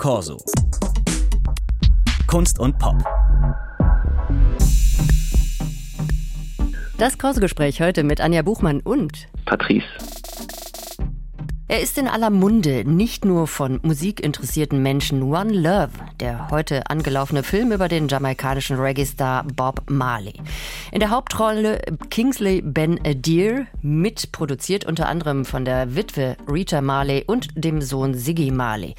Corso. Kunst und Pop. Das Corso-Gespräch heute mit Anja Buchmann und Patrice. Er ist in aller Munde, nicht nur von musikinteressierten Menschen. One Love, der heute angelaufene Film über den jamaikanischen Reggae-Star Bob Marley. In der Hauptrolle Kingsley Ben Adir, mitproduziert unter anderem von der Witwe Rita Marley und dem Sohn Siggy Marley.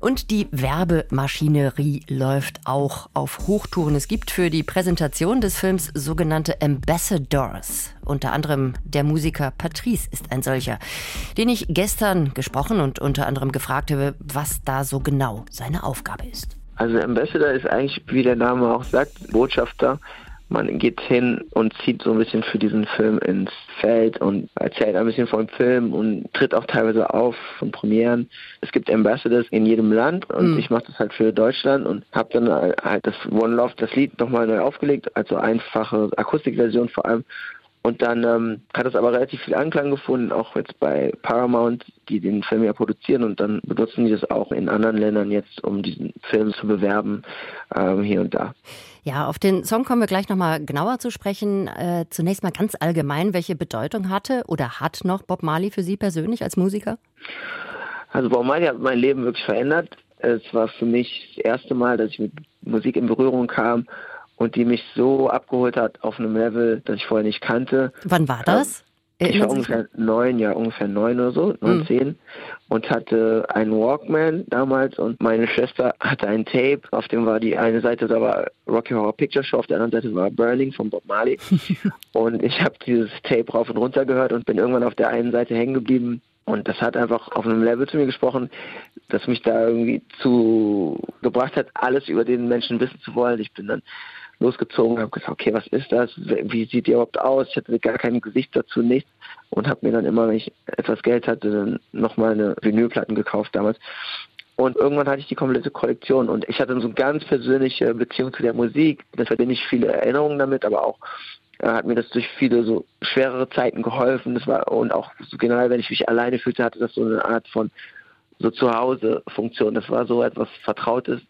Und die Werbemaschinerie läuft auch auf Hochtouren. Es gibt für die Präsentation des Films sogenannte Ambassadors. Unter anderem der Musiker Patrice ist ein solcher, den ich gestern gesprochen und unter anderem gefragt habe, was da so genau seine Aufgabe ist. Also Ambassador ist eigentlich, wie der Name auch sagt, Botschafter man geht hin und zieht so ein bisschen für diesen Film ins Feld und erzählt ein bisschen vom Film und tritt auch teilweise auf von Premieren. Es gibt Ambassadors in jedem Land und mhm. ich mache das halt für Deutschland und habe dann halt das One Love, das Lied nochmal neu aufgelegt, also einfache Akustikversion vor allem. Und dann ähm, hat es aber relativ viel Anklang gefunden, auch jetzt bei Paramount, die den Film ja produzieren und dann benutzen die das auch in anderen Ländern jetzt, um diesen Film zu bewerben, ähm, hier und da. Ja, auf den Song kommen wir gleich nochmal genauer zu sprechen. Äh, zunächst mal ganz allgemein, welche Bedeutung hatte oder hat noch Bob Marley für Sie persönlich als Musiker? Also Bob Marley hat mein Leben wirklich verändert. Es war für mich das erste Mal, dass ich mit Musik in Berührung kam und die mich so abgeholt hat auf einem Level, das ich vorher nicht kannte. Wann war das? Ich war ungefähr neun, ja, ungefähr neun oder so, neun, hm. zehn. Und hatte einen Walkman damals und meine Schwester hatte ein Tape, auf dem war die eine Seite, da war Rocky Horror Picture Show, auf der anderen Seite war Burning von Bob Marley. und ich habe dieses Tape rauf und runter gehört und bin irgendwann auf der einen Seite hängen geblieben. Und das hat einfach auf einem Level zu mir gesprochen, das mich da irgendwie zu gebracht hat, alles über den Menschen wissen zu wollen. Ich bin dann losgezogen, habe gesagt, okay, was ist das? Wie sieht die überhaupt aus? Ich hatte gar kein Gesicht dazu, nichts. Und habe mir dann immer, wenn ich etwas Geld hatte, dann nochmal eine Vinylplatten gekauft damals. Und irgendwann hatte ich die komplette Kollektion und ich hatte so eine ganz persönliche Beziehung zu der Musik. Das verbinde ich viele Erinnerungen damit, aber auch äh, hat mir das durch viele so schwerere Zeiten geholfen. Das war und auch so generell, wenn ich mich alleine fühlte, hatte das so eine Art von so Zuhause-Funktion. Das war so etwas Vertrautes.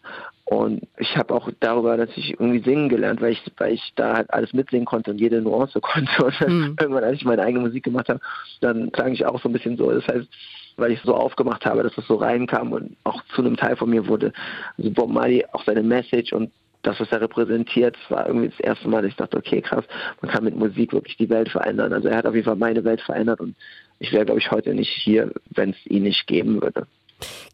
Und ich habe auch darüber natürlich irgendwie singen gelernt, weil ich, weil ich da halt alles mitsingen konnte und jede Nuance konnte. Und mhm. irgendwann, als ich meine eigene Musik gemacht habe, dann klang ich auch so ein bisschen so. Das heißt, weil ich so aufgemacht habe, dass das so reinkam und auch zu einem Teil von mir wurde. Also Bob Marley, auch seine Message und das, was er repräsentiert, war irgendwie das erste Mal, dass ich dachte, okay, krass, man kann mit Musik wirklich die Welt verändern. Also er hat auf jeden Fall meine Welt verändert und ich wäre, glaube ich, heute nicht hier, wenn es ihn nicht geben würde.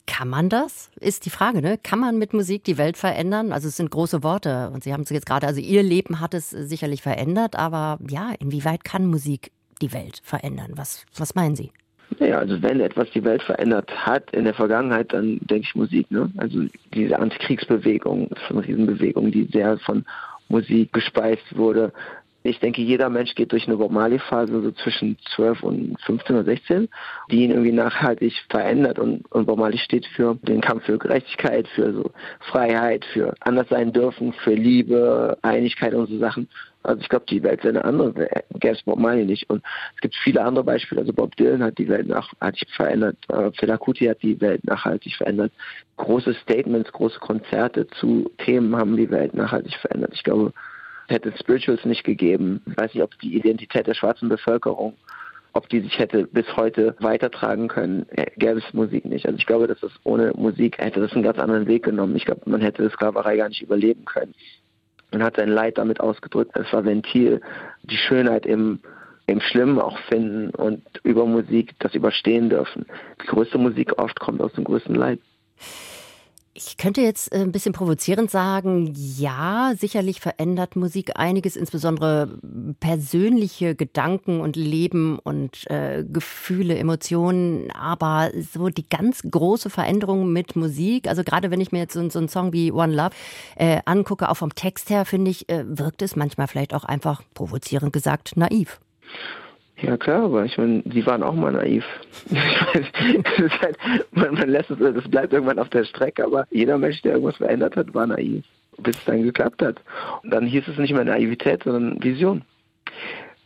Kann man das? Ist die Frage, ne? Kann man mit Musik die Welt verändern? Also es sind große Worte und Sie haben es jetzt gerade, also Ihr Leben hat es sicherlich verändert, aber ja, inwieweit kann Musik die Welt verändern? Was, was meinen Sie? Naja, also wenn etwas die Welt verändert hat in der Vergangenheit, dann denke ich Musik, ne? Also diese Antikriegsbewegung, das ist eine Riesenbewegung, die sehr von Musik gespeist wurde, ich denke, jeder Mensch geht durch eine Bob Marley-Phase so zwischen 12 und 15 oder 16, die ihn irgendwie nachhaltig verändert. Und, und Bob Marley steht für den Kampf für Gerechtigkeit, für so Freiheit, für anders sein dürfen, für Liebe, Einigkeit und so Sachen. Also ich glaube, die Welt wäre eine andere, gäbe es Bob Marley nicht. Und es gibt viele andere Beispiele. Also Bob Dylan hat die Welt nachhaltig verändert. Äh, Fela Kuti hat die Welt nachhaltig verändert. Große Statements, große Konzerte zu Themen haben die Welt nachhaltig verändert. Ich glaube, hätte es Spirituals nicht gegeben. Ich weiß nicht, ob die Identität der schwarzen Bevölkerung, ob die sich hätte bis heute weitertragen können, äh, gäbe es Musik nicht. Also ich glaube, dass das ohne Musik hätte das einen ganz anderen Weg genommen. Ich glaube, man hätte Sklaverei gar nicht überleben können. Man hat sein Leid damit ausgedrückt. Es war Ventil, die Schönheit im im Schlimmen auch finden und über Musik das überstehen dürfen. Die größte Musik oft kommt aus dem größten Leid. Ich könnte jetzt äh, ein bisschen provozierend sagen, ja, sicherlich verändert Musik einiges, insbesondere persönliche Gedanken und Leben und äh, Gefühle, Emotionen, aber so die ganz große Veränderung mit Musik, also gerade wenn ich mir jetzt so, so einen Song wie One Love äh, angucke, auch vom Text her, finde ich, äh, wirkt es manchmal vielleicht auch einfach provozierend gesagt naiv. Ja klar, aber ich meine, sie waren auch mal naiv. halt, man, man, lässt es, das bleibt irgendwann auf der Strecke, aber jeder Mensch, der irgendwas verändert hat, war naiv, bis es dann geklappt hat. Und dann hieß es nicht mehr Naivität, sondern Vision.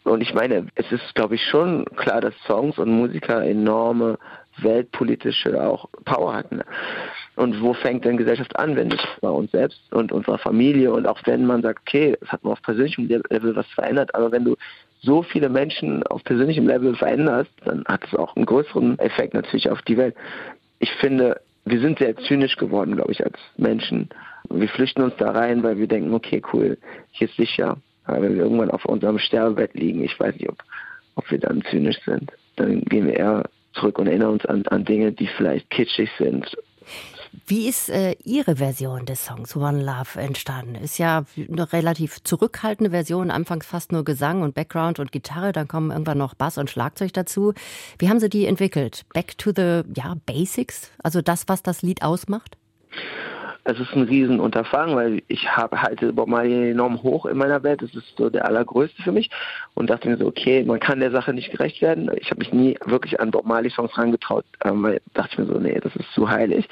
Und ich meine, es ist, glaube ich, schon klar, dass Songs und Musiker enorme weltpolitische auch Power hatten. Und wo fängt denn Gesellschaft an, wenn nicht bei uns selbst und unserer Familie und auch wenn man sagt, okay, es hat nur auf persönlichem Level was verändert, aber wenn du so viele Menschen auf persönlichem Level veränderst, dann hat es auch einen größeren Effekt natürlich auf die Welt. Ich finde, wir sind sehr zynisch geworden, glaube ich, als Menschen. Wir flüchten uns da rein, weil wir denken, okay, cool, hier ist sicher. Aber wenn wir irgendwann auf unserem Sterbebett liegen, ich weiß nicht, ob, ob wir dann zynisch sind. Dann gehen wir eher zurück und erinnern uns an, an Dinge, die vielleicht kitschig sind wie ist äh, Ihre Version des Songs One Love entstanden? Ist ja eine relativ zurückhaltende Version, anfangs fast nur Gesang und Background und Gitarre, dann kommen irgendwann noch Bass und Schlagzeug dazu. Wie haben Sie die entwickelt? Back to the ja, Basics, also das, was das Lied ausmacht? Es ist ein Riesenunterfangen, weil ich habe halte Bob Marley enorm hoch in meiner Welt. Das ist so der allergrößte für mich und dachte mir so, okay, man kann der Sache nicht gerecht werden. Ich habe mich nie wirklich an Bob Marley Songs rangetraut, ähm, weil dachte ich mir so, nee, das ist zu heilig.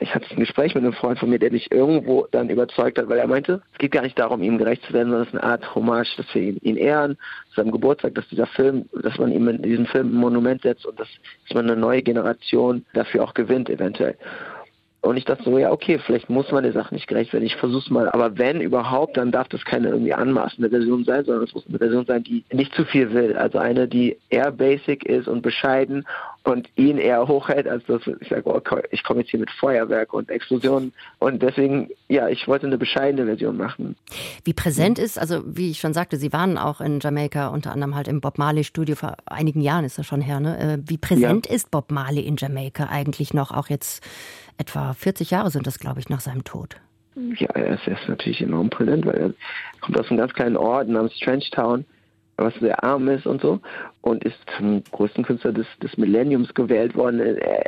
Ich hatte ein Gespräch mit einem Freund von mir, der mich irgendwo dann überzeugt hat, weil er meinte, es geht gar nicht darum, ihm gerecht zu werden, sondern es ist eine Art Hommage, dass wir ihn, ihn ehren, zu seinem Geburtstag, dass dieser Film, dass man ihm in diesen Film ein Monument setzt und dass, dass man eine neue Generation dafür auch gewinnt eventuell. Und ich dachte so, ja, okay, vielleicht muss man der Sache nicht gerecht werden. Ich versuch's mal. Aber wenn überhaupt, dann darf das keine irgendwie anmaßende Version sein, sondern es muss eine Version sein, die nicht zu viel will. Also eine, die eher basic ist und bescheiden und ihn eher hochhält, als dass ich sage, oh, ich komme jetzt hier mit Feuerwerk und Explosionen. Und deswegen, ja, ich wollte eine bescheidene Version machen. Wie präsent ist, also wie ich schon sagte, Sie waren auch in Jamaika, unter anderem halt im Bob Marley Studio vor einigen Jahren ist das schon her, ne? Äh, wie präsent ja. ist Bob Marley in Jamaika eigentlich noch, auch jetzt Etwa 40 Jahre sind das, glaube ich, nach seinem Tod. Ja, er ist, er ist natürlich enorm präsent, weil er kommt aus einem ganz kleinen Ort namens Trenchtown, was sehr arm ist und so, und ist zum größten Künstler des, des Millenniums gewählt worden.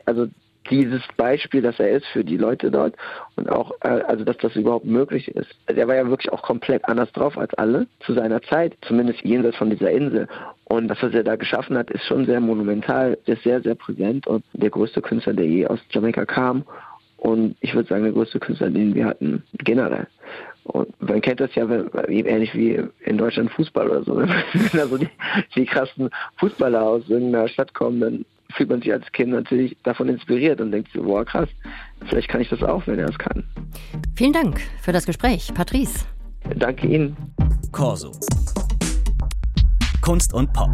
Also dieses Beispiel, dass er ist für die Leute dort und auch, äh, also dass das überhaupt möglich ist. Der war ja wirklich auch komplett anders drauf als alle zu seiner Zeit, zumindest jenseits von dieser Insel. Und das, was er da geschaffen hat, ist schon sehr monumental, ist sehr, sehr präsent und der größte Künstler, der je aus Jamaika kam. Und ich würde sagen, der größte Künstler, den wir hatten, generell. Und man kennt das ja ähnlich wie in Deutschland Fußball oder so. Wenn da so die, die krassen Fußballer aus irgendeiner Stadt kommen, dann fühlt man sich als Kind natürlich davon inspiriert und denkt so, boah, krass, vielleicht kann ich das auch, wenn er es kann. Vielen Dank für das Gespräch, Patrice. Danke Ihnen. Corso. Kunst und Pop.